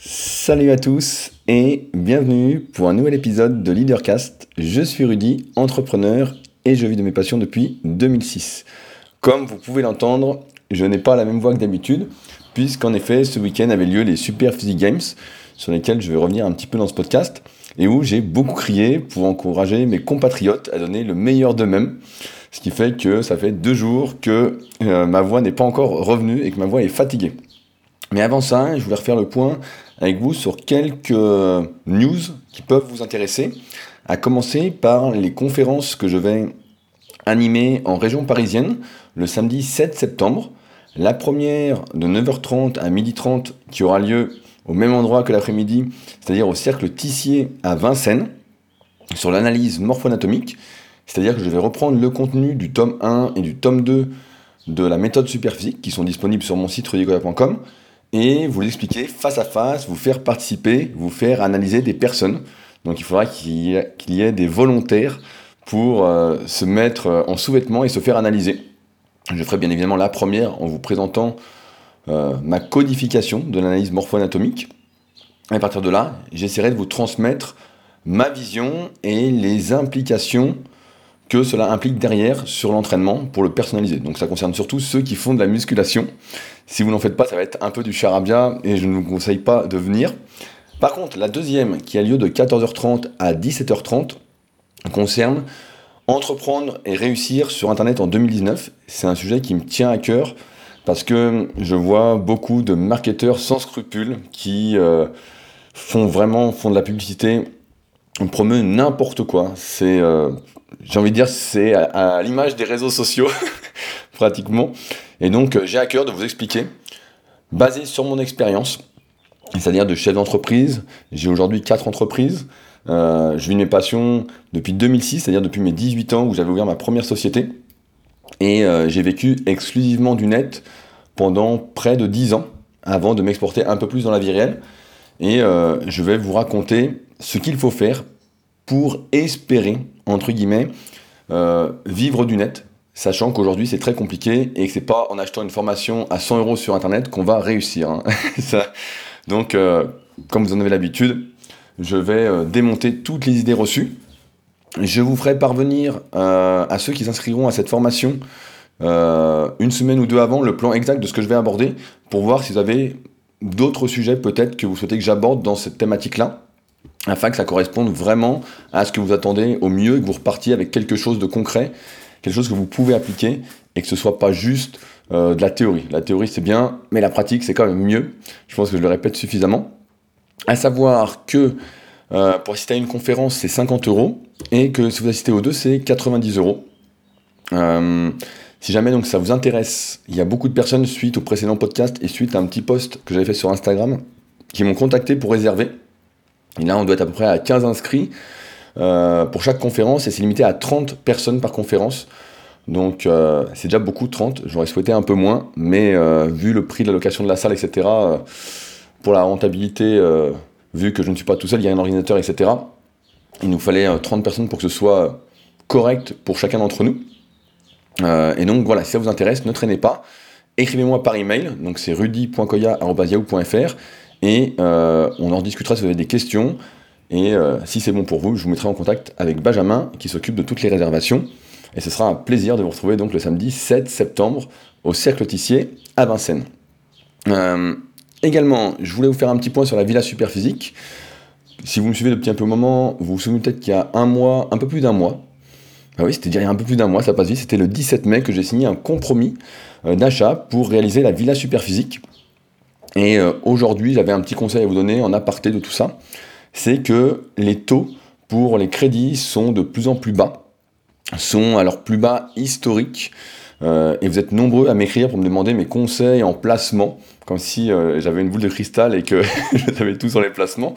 Salut à tous et bienvenue pour un nouvel épisode de Leadercast. Je suis Rudy, entrepreneur et je vis de mes passions depuis 2006. Comme vous pouvez l'entendre, je n'ai pas la même voix que d'habitude, puisqu'en effet, ce week-end avait lieu les Super Physique Games, sur lesquels je vais revenir un petit peu dans ce podcast, et où j'ai beaucoup crié pour encourager mes compatriotes à donner le meilleur d'eux-mêmes. Ce qui fait que ça fait deux jours que euh, ma voix n'est pas encore revenue et que ma voix est fatiguée. Mais avant ça, je voulais refaire le point avec vous sur quelques news qui peuvent vous intéresser, à commencer par les conférences que je vais animer en région parisienne le samedi 7 septembre. La première de 9h30 à 12h30 qui aura lieu au même endroit que l'après-midi, c'est-à-dire au cercle Tissier à Vincennes, sur l'analyse morpho-anatomique. C'est-à-dire que je vais reprendre le contenu du tome 1 et du tome 2 de la méthode superphysique qui sont disponibles sur mon site rudicola.com et vous l'expliquer face à face, vous faire participer, vous faire analyser des personnes. Donc il faudra qu'il y, ait des volontaires pour euh, se mettre euh, en sous-vêtements et se faire analyser. Je ferai bien évidemment la première en vous présentant euh, ma codification de l'analyse morpho-anatomique. À partir de là, j'essaierai de vous transmettre ma vision et les implications que cela implique derrière sur l'entraînement pour le personnaliser. Donc ça concerne surtout ceux qui font de la musculation. Si vous n'en faites pas, ça va être un peu du charabia et je ne vous conseille pas de venir. Par contre, la deuxième, qui a lieu de 14h30 à 17h30, concerne entreprendre et réussir sur Internet en 2019. C'est un sujet qui me tient à cœur parce que je vois beaucoup de marketeurs sans scrupules qui euh, font vraiment font de la publicité, on promeut n'importe quoi. C'est euh, j'ai envie de dire, c'est à, l'image des réseaux sociaux, pratiquement. Et donc, euh, j'ai à cœur de vous expliquer, basé sur mon expérience, c'est-à-dire de chef d'entreprise. J'ai aujourd'hui quatre entreprises. Euh, je vis mes passions depuis 2006, c'est-à-dire depuis mes 18 ans où j'avais ouvert ma première société. Et j'ai vécu exclusivement du net pendant près de 10 ans avant de m'exporter un peu plus dans la vie réelle. Et je vais vous raconter ce qu'il faut faire pour espérer, entre guillemets, euh, vivre du net, sachant qu'aujourd'hui c'est très compliqué et que c'est pas en achetant une formation à 100 euros sur internet qu'on va réussir. Hein. Donc, euh, comme vous en avez l'habitude, je vais euh, démonter toutes les idées reçues. Je vous ferai parvenir à ceux qui s'inscriront à cette formation une semaine ou deux avant le plan exact de ce que je vais aborder pour voir si vous avez d'autres sujets peut-être que vous souhaitez que j'aborde dans cette thématique-là afin que ça corresponde vraiment à ce que vous attendez au mieux, que vous repartiez avec quelque chose de concret, quelque chose que vous pouvez appliquer et que ce soit pas juste euh, de la théorie. La théorie c'est bien, mais la pratique c'est quand même mieux. Je pense que je le répète suffisamment. À savoir que euh, pour assister à une conférence c'est 50 euros et que si vous assistez aux deux c'est 90 euros. Euh, si jamais donc ça vous intéresse, il y a beaucoup de personnes suite au précédent podcast et suite à un petit post que j'avais fait sur Instagram qui m'ont contacté pour réserver. Et là, on doit être à peu près à 15 inscrits euh, pour chaque conférence et c'est limité à 30 personnes par conférence. Donc euh, c'est déjà beaucoup, 30. J'aurais souhaité un peu moins, mais euh, vu le prix de la location de la salle, etc., pour la rentabilité, vu que je ne suis pas tout seul, il y a un ordinateur, etc., il nous fallait 30 personnes pour que ce soit correct pour chacun d'entre nous. et donc voilà, si ça vous intéresse, ne traînez pas. Écrivez-moi par email, donc c'est rudy.koya.yahoo.fr et euh, on en discutera si vous avez des questions. Et euh, si c'est bon pour vous, je vous mettrai en contact avec Benjamin qui s'occupe de toutes les réservations. Et ce sera un plaisir de vous retrouver donc le samedi 7 septembre au Cercle Tissier à Vincennes. Euh, également, je voulais vous faire un petit point sur la Villa Superphysique. Si vous me suivez depuis un peu moment, vous vous souvenez peut-être qu'il y a un mois, un peu plus d'un mois, ah oui, c'était il y a un peu plus d'un mois, ça passe vite, c'était le 17 mai que j'ai signé un compromis d'achat pour réaliser la Villa Superphysique. Et euh, aujourd'hui, j'avais un petit conseil à vous donner en aparté de tout ça, c'est que les taux pour les crédits sont de plus en plus bas, sont à leur plus bas historique. Euh, et vous êtes nombreux à m'écrire pour me demander mes conseils en placement, comme si euh, j'avais une boule de cristal et que je savais tout sur les placements.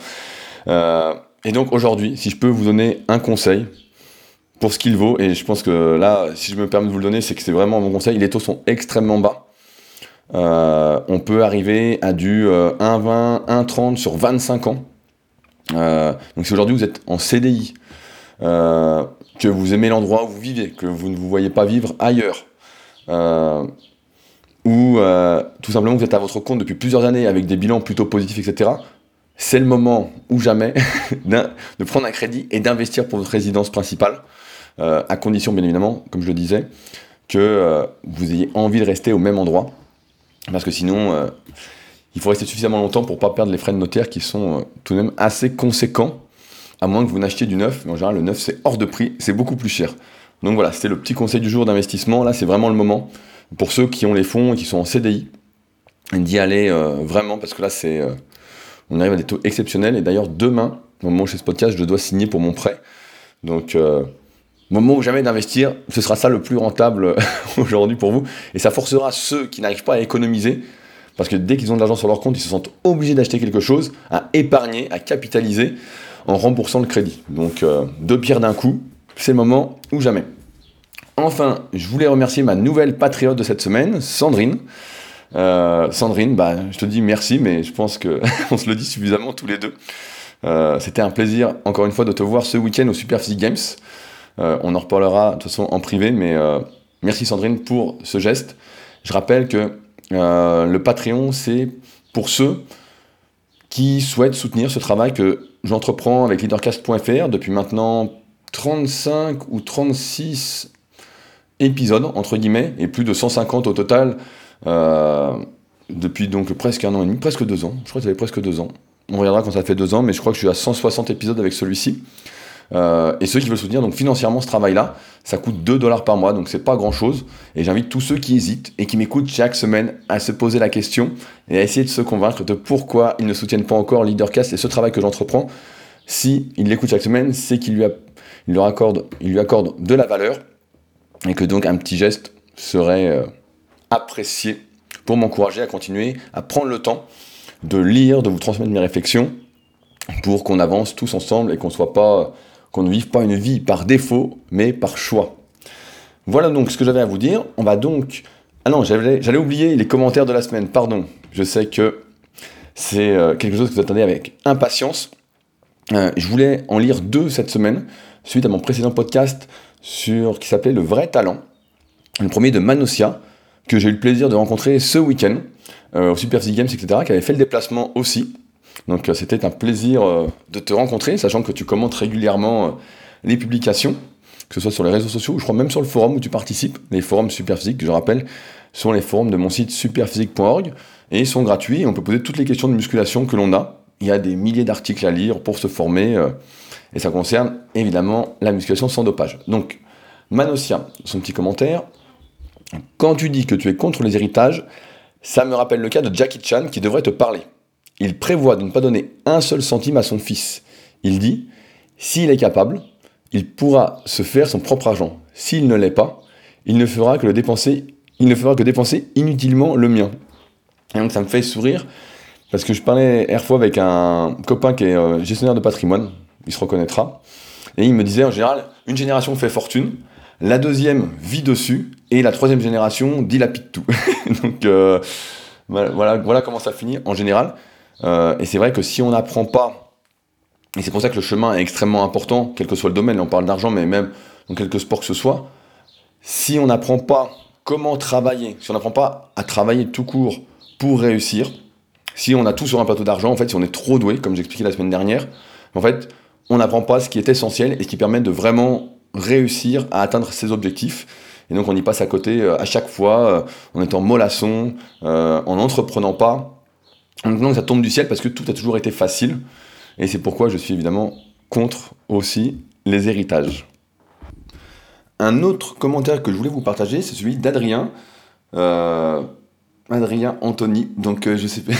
et donc aujourd'hui, si je peux vous donner un conseil pour ce qu'il vaut, et je pense que là, si je me permets de vous le donner, c'est que c'est vraiment mon conseil, les taux sont extrêmement bas. Euh, on peut arriver à du 1,20, euh, 1,30 sur 25 ans. Euh, donc si aujourd'hui vous êtes en CDI, que vous aimez l'endroit où vous vivez, que vous ne vous voyez pas vivre ailleurs, ou tout simplement vous êtes à votre compte depuis plusieurs années avec des bilans plutôt positifs, etc., c'est le moment ou jamais de prendre un crédit et d'investir pour votre résidence principale, à condition bien évidemment, comme je le disais, que vous ayez envie de rester au même endroit, parce que sinon, euh, il faut rester suffisamment longtemps pour ne pas perdre les frais de notaire qui sont tout de même assez conséquents, à moins que vous n'achetiez du neuf, mais en général le neuf c'est hors de prix, c'est beaucoup plus cher. Donc voilà, c'était le petit conseil du jour d'investissement, là c'est vraiment le moment, pour ceux qui ont les fonds et qui sont en CDI, d'y aller vraiment, parce que là c'est on arrive à des taux exceptionnels. Et d'ailleurs, demain, au moment où je fais ce podcast, je dois signer pour mon prêt. Donc, euh, moment où jamais d'investir, ce sera ça le plus rentable aujourd'hui pour vous. Et ça forcera ceux qui n'arrivent pas à économiser, parce que dès qu'ils ont de l'argent sur leur compte, ils se sentent obligés d'acheter quelque chose, à épargner, à capitaliser en remboursant le crédit. Donc, euh, deux pierres d'un coup, c'est le moment ou jamais. Enfin, je voulais remercier ma nouvelle patriote de cette semaine, Sandrine. Euh, Sandrine, bah, je te dis merci, mais je pense qu'on se le dit suffisamment tous les deux. Euh, c'était un plaisir, encore une fois, de te voir ce week-end au Super Physique Games. Euh, on en reparlera de toute façon en privé, mais merci Sandrine pour ce geste. Je rappelle que le Patreon, c'est pour ceux qui souhaitent soutenir ce travail que j'entreprends avec leadercast.fr depuis maintenant 35 ou 36 épisodes, entre guillemets, et plus de 150 au total euh, depuis donc presque un an et demi, presque deux ans. Je crois que ça fait presque deux ans. On regardera quand ça fait deux ans, mais je crois que je suis à 160 épisodes avec celui-ci. Euh, et ceux qui veulent soutenir donc financièrement ce travail-là, ça coûte 2 dollars par mois, donc c'est pas grand-chose. Et j'invite tous ceux qui hésitent et qui m'écoutent chaque semaine à se poser la question et à essayer de se convaincre de pourquoi ils ne soutiennent pas encore Leadercast et ce travail que j'entreprends. Si ils l'écoutent chaque semaine, c'est qu'il lui, accorde de la valeur et que donc un petit geste serait euh, apprécié pour m'encourager à continuer à prendre le temps de lire, de vous transmettre mes réflexions pour qu'on avance tous ensemble et qu'on soit pas qu'on ne vive pas une vie par défaut mais par choix. Voilà donc ce que j'avais à vous dire. On va donc ah non, j'allais oublier les commentaires de la semaine, pardon. Je sais que c'est euh, quelque chose que vous attendez avec impatience. Euh, je voulais en lire deux cette semaine, suite à mon précédent podcast sur qui s'appelait Le vrai talent. Le premier de Manosia, que j'ai eu le plaisir de rencontrer ce week-end euh, au Super Games, etc., qui avait fait le déplacement aussi. Donc euh, c'était un plaisir euh, de te rencontrer, sachant que tu commentes régulièrement les publications, que ce soit sur les réseaux sociaux, ou je crois même sur le forum où tu participes, les forums Superphysique, je rappelle, sont les forums de mon site superphysique.org, et ils sont gratuits, on peut poser toutes les questions de musculation que l'on a. Il y a des milliers d'articles à lire pour se former, et ça concerne évidemment la musculation sans dopage. Donc, Manosia, son petit commentaire, quand tu dis que tu es contre les héritages, ça me rappelle le cas de Jackie Chan qui devrait te parler. Il prévoit de ne pas donner un seul centime à son fils. Il dit, s'il est capable, il pourra se faire son propre argent. S'il ne l'est pas, il ne fera que dépenser, inutilement le mien. Et donc ça me fait sourire parce que je parlais air fois avec un copain qui est euh, gestionnaire de patrimoine, il se reconnaîtra, et il me disait en général, une génération fait fortune, la deuxième vit dessus, et la troisième génération dilapide tout. Donc euh, voilà comment ça finit en général. Euh, et c'est vrai que si on n'apprend pas, et c'est pour ça que le chemin est extrêmement important, quel que soit le domaine, on parle d'argent, mais même dans quelque sport que ce soit, si on n'apprend pas comment travailler, si on n'apprend pas à travailler tout court pour réussir, si on a tout sur un plateau d'argent, en fait, si on est trop doué, comme j'expliquais la semaine dernière, en fait, on n'apprend pas ce qui est essentiel et ce qui permet de vraiment réussir à atteindre ses objectifs. Et donc on y passe à côté euh, à chaque fois, euh, en étant mollasson, en n'entreprenant pas. Donc ça tombe du ciel parce que tout a toujours été facile. Et c'est pourquoi je suis évidemment contre aussi les héritages. Un autre commentaire que je voulais vous partager, c'est celui d'Adrien. Adrien Anthony, donc je sais pas.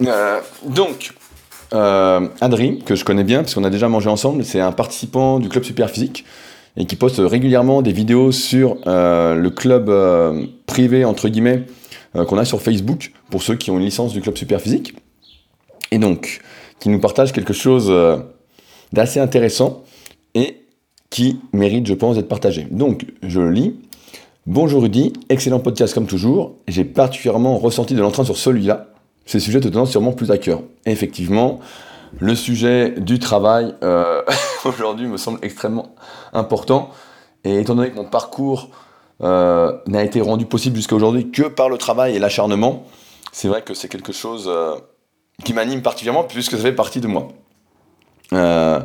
donc, euh, Adri, que je connais bien, parce qu'on a déjà mangé ensemble, c'est un participant du club Super Physique et qui poste régulièrement des vidéos sur euh, le club euh, privé, entre guillemets, qu'on a sur Facebook, pour ceux qui ont une licence du club Super Physique. Et donc, qui nous partage quelque chose d'assez intéressant et qui mérite, je pense, d'être partagé. Donc, je le lis. Bonjour Rudy, excellent podcast comme toujours. J'ai particulièrement ressenti de l'entrain sur celui-là ces sujets te tenant sûrement plus à cœur. effectivement, le sujet du travail euh, aujourd'hui me semble extrêmement important. Et étant donné que mon parcours euh, n'a été rendu possible jusqu'à aujourd'hui que par le travail et l'acharnement, c'est vrai que c'est quelque chose euh, qui m'anime particulièrement puisque ça fait partie de moi. Euh,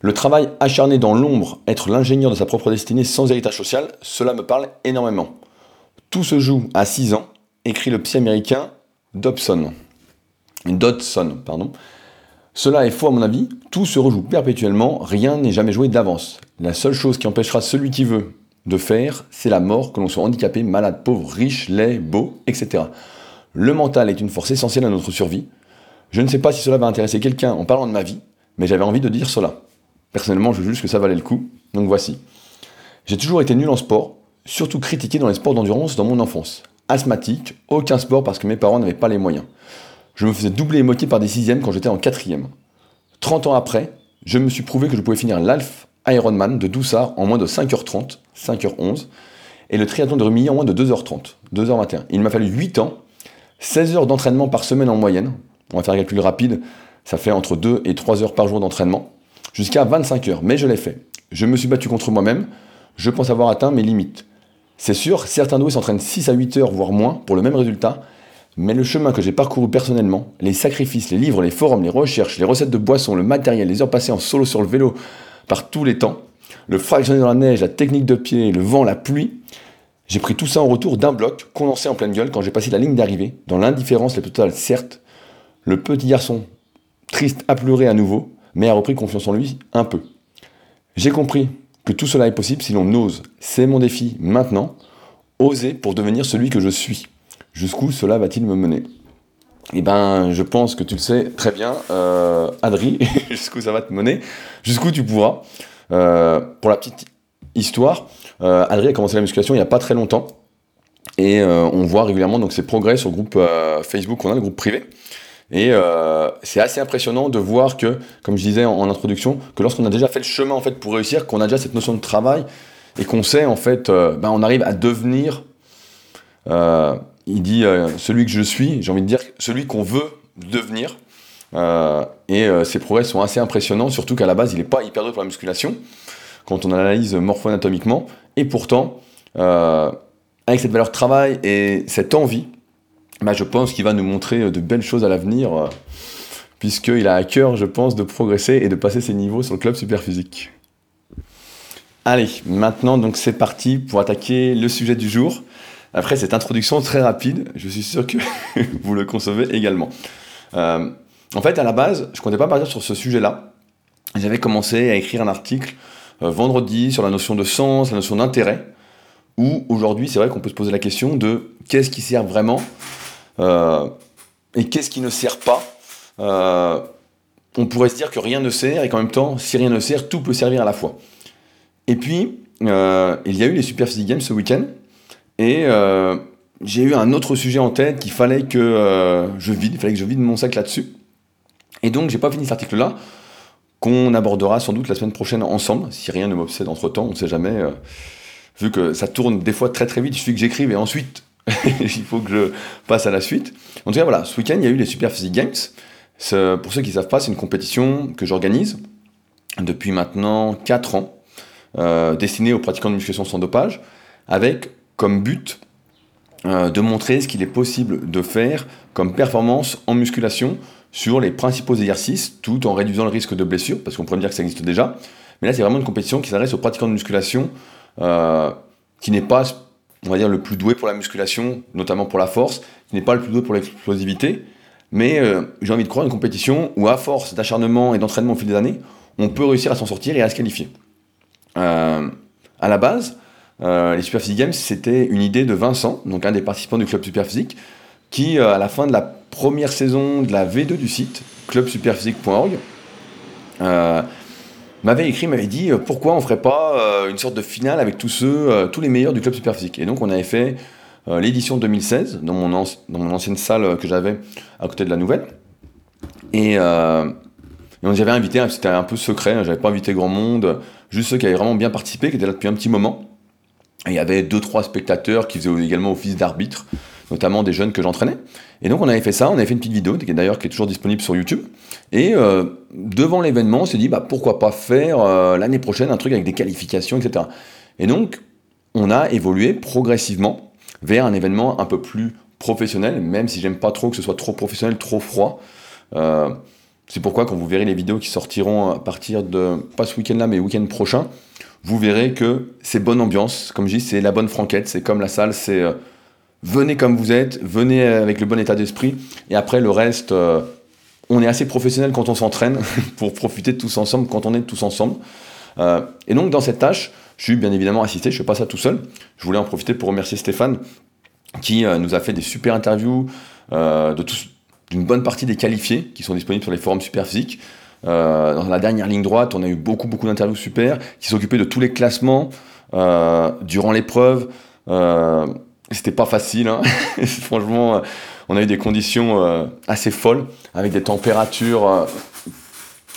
le travail acharné dans l'ombre, être l'ingénieur de sa propre destinée sans héritage social, cela me parle énormément. Tout se joue à 6 ans, écrit le psy américain Dobson. Dodson, pardon. Cela est faux à mon avis, tout se rejoue perpétuellement, rien n'est jamais joué d'avance. La seule chose qui empêchera celui qui veut de faire, c'est la mort, que l'on soit handicapé, malade, pauvre, riche, laid, beau, etc. Le mental est une force essentielle à notre survie. Je ne sais pas si cela va intéresser quelqu'un en parlant de ma vie, mais j'avais envie de dire cela. Personnellement, je juge que ça valait le coup, donc voici. J'ai toujours été nul en sport, surtout critiqué dans les sports d'endurance dans mon enfance. Asthmatique, aucun sport parce que mes parents n'avaient pas les moyens. Je me faisais doubler et moitié par des sixièmes quand j'étais en quatrième. 30 ans après, je me suis prouvé que je pouvais finir l'Alf Ironman de Doussard en moins de 5h30, 5h11, et le triathlon de Rumilly en moins de 2h30, 2h21. Il m'a fallu 8 ans, 16 heures d'entraînement par semaine en moyenne. On va faire un calcul rapide, ça fait entre 2 et 3 heures par jour d'entraînement, jusqu'à 25 heures. Mais je l'ai fait. Je me suis battu contre moi-même, je pense avoir atteint mes limites. C'est sûr, certains doués s'entraînent 6 à 8 heures, voire moins, pour le même résultat, mais le chemin que j'ai parcouru personnellement, les sacrifices, les livres, les forums, les recherches, les recettes de boissons, le matériel, les heures passées en solo sur le vélo par tous les temps, le fractionné dans la neige, la technique de pied, le vent, la pluie, j'ai pris tout ça en retour d'un bloc, condensé en pleine gueule quand j'ai passé la ligne d'arrivée, dans l'indifférence la plus totale, certes. Le petit garçon, triste, a pleuré à nouveau, mais a repris confiance en lui un peu. J'ai compris que tout cela est possible si l'on ose. C'est mon défi maintenant. Oser pour devenir celui que je suis. Jusqu'où cela va-t-il me mener? Eh ben, je pense que tu le sais très bien, euh, Adri, jusqu'où ça va te mener, jusqu'où tu pourras. Euh, pour la petite histoire, euh, Adri a commencé la musculation il n'y a pas très longtemps. Et euh, on voit régulièrement donc ses progrès sur le groupe Facebook on a, le groupe privé. Et c'est assez impressionnant de voir que, comme je disais en, introduction, que lorsqu'on a déjà fait le chemin en fait pour réussir, qu'on a déjà cette notion de travail et qu'on sait en fait, ben, on arrive à devenir il dit euh, celui que je suis, j'ai envie de dire celui qu'on veut devenir. Euh, et euh, ses progrès sont assez impressionnants, surtout qu'à la base, il n'est pas hyper doué pour la musculation, quand on analyse morpho-anatomiquement. Et pourtant, avec cette valeur de travail et cette envie, bah, je pense qu'il va nous montrer de belles choses à l'avenir, puisqu'il a à cœur, je pense, de progresser et de passer ses niveaux sur le club super physique. Allez, maintenant, donc c'est parti pour attaquer le sujet du jour. Après cette introduction très rapide, je suis sûr que vous le concevez également. Euh, en fait, à la base, je ne comptais pas partir sur ce sujet-là. J'avais commencé à écrire un article euh, vendredi sur la notion de sens, la notion d'intérêt, où aujourd'hui, c'est vrai qu'on peut se poser la question de qu'est-ce qui sert vraiment euh, et qu'est-ce qui ne sert pas. on pourrait se dire que rien ne sert et qu'en même temps, si rien ne sert, tout peut servir à la fois. Et puis, il y a eu les Super Physique Games ce week-end, et euh, j'ai eu un autre sujet en tête qu'il fallait que euh, je vide, il fallait que je vide mon sac là-dessus. Et donc j'ai pas fini cet article-là, qu'on abordera sans doute la semaine prochaine ensemble, si rien ne m'obsède entre temps, on ne sait jamais, euh, vu que ça tourne des fois très très vite, il suffit que j'écrive et ensuite il faut que je passe à la suite. En tout cas voilà, ce week-end il y a eu les Super Physique Games. Pour ceux qui ne savent pas, c'est une compétition que j'organise depuis maintenant 4 ans, destinée aux pratiquants de musculation sans dopage, avec comme but euh, de montrer ce qu'il est possible de faire comme performance en musculation sur les principaux exercices, tout en réduisant le risque de blessure, parce qu'on pourrait dire que ça existe déjà. Mais là, c'est vraiment une compétition qui s'adresse aux pratiquants de musculation, euh, qui n'est pas, on va dire, le plus doué pour la musculation, notamment pour la force, qui n'est pas le plus doué pour l'explosivité. Mais euh, j'ai envie de croire une compétition où, à force d'acharnement et d'entraînement au fil des années, on peut réussir à s'en sortir et à se qualifier. à la base, euh, les Superphysique Games, c'était une idée de Vincent, donc un des participants du club Superphysique, qui, euh, à la fin de la première saison de la V2 du site, clubsuperphysique.org, euh, m'avait écrit, m'avait dit pourquoi on ferait pas une sorte de finale avec tous ceux, tous les meilleurs du club Superphysique? Et donc on avait fait l'édition 2016 dans mon, ancienne salle que j'avais à côté de la nouvelle. Et, on y avait invité, hein, c'était un peu secret, hein, j'avais pas invité grand monde, juste ceux qui avaient vraiment bien participé, qui étaient là depuis un petit moment il y avait deux, trois spectateurs qui faisaient également office d'arbitre, notamment des jeunes que j'entraînais. Et donc on avait fait ça, on avait fait une petite vidéo, qui est d'ailleurs qui est toujours disponible sur YouTube. Et euh, devant l'événement, on s'est dit, bah, pourquoi pas faire euh, l'année prochaine un truc avec des qualifications, etc. Et donc, on a évolué progressivement vers un événement un peu plus professionnel, même si j'aime pas trop que ce soit trop professionnel, trop froid. Euh, c'est pourquoi quand vous verrez les vidéos qui sortiront à partir de, pas ce week-end là, mais week-end prochain, vous verrez que c'est bonne ambiance, comme je dis, c'est la bonne franquette, c'est comme la salle, c'est euh, venez comme vous êtes, venez avec le bon état d'esprit, et après le reste, euh, on est assez professionnel quand on s'entraîne pour profiter de tous ensemble quand on est tous ensemble. Euh, et donc dans cette tâche, je suis bien évidemment assisté, je ne fais pas ça tout seul. Je voulais en profiter pour remercier Stéphane qui nous a fait des super interviews de d'une bonne partie des qualifiés qui sont disponibles sur les forums Superphysique. Euh, dans la dernière ligne droite, on a eu beaucoup, beaucoup d'interviews super qui s'occupaient de tous les classements euh, durant l'épreuve. Euh, c'était pas facile, hein. franchement, on a eu des conditions assez folles avec des températures.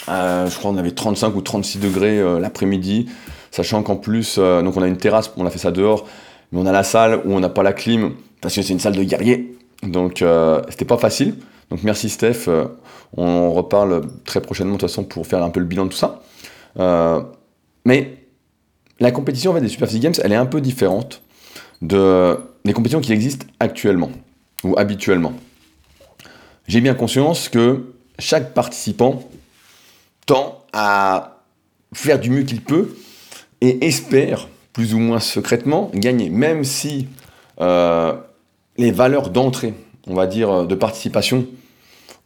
je crois qu'on avait 35 ou 36 degrés l'après-midi, sachant qu'en plus, donc on a une terrasse, on a fait ça dehors, mais on a la salle où on n'a pas la clim parce que c'est une salle de guerrier, donc c'était pas facile. Donc merci Steph, euh, on reparle très prochainement de toute façon pour faire un peu le bilan de tout ça. Euh, mais la compétition en fait, des Super Physique Games, elle est un peu différente de, des compétitions qui existent actuellement ou habituellement. J'ai bien conscience que chaque participant tend à faire du mieux qu'il peut et espère, plus ou moins secrètement, gagner, même si euh, les valeurs d'entrée on va dire, euh, de participation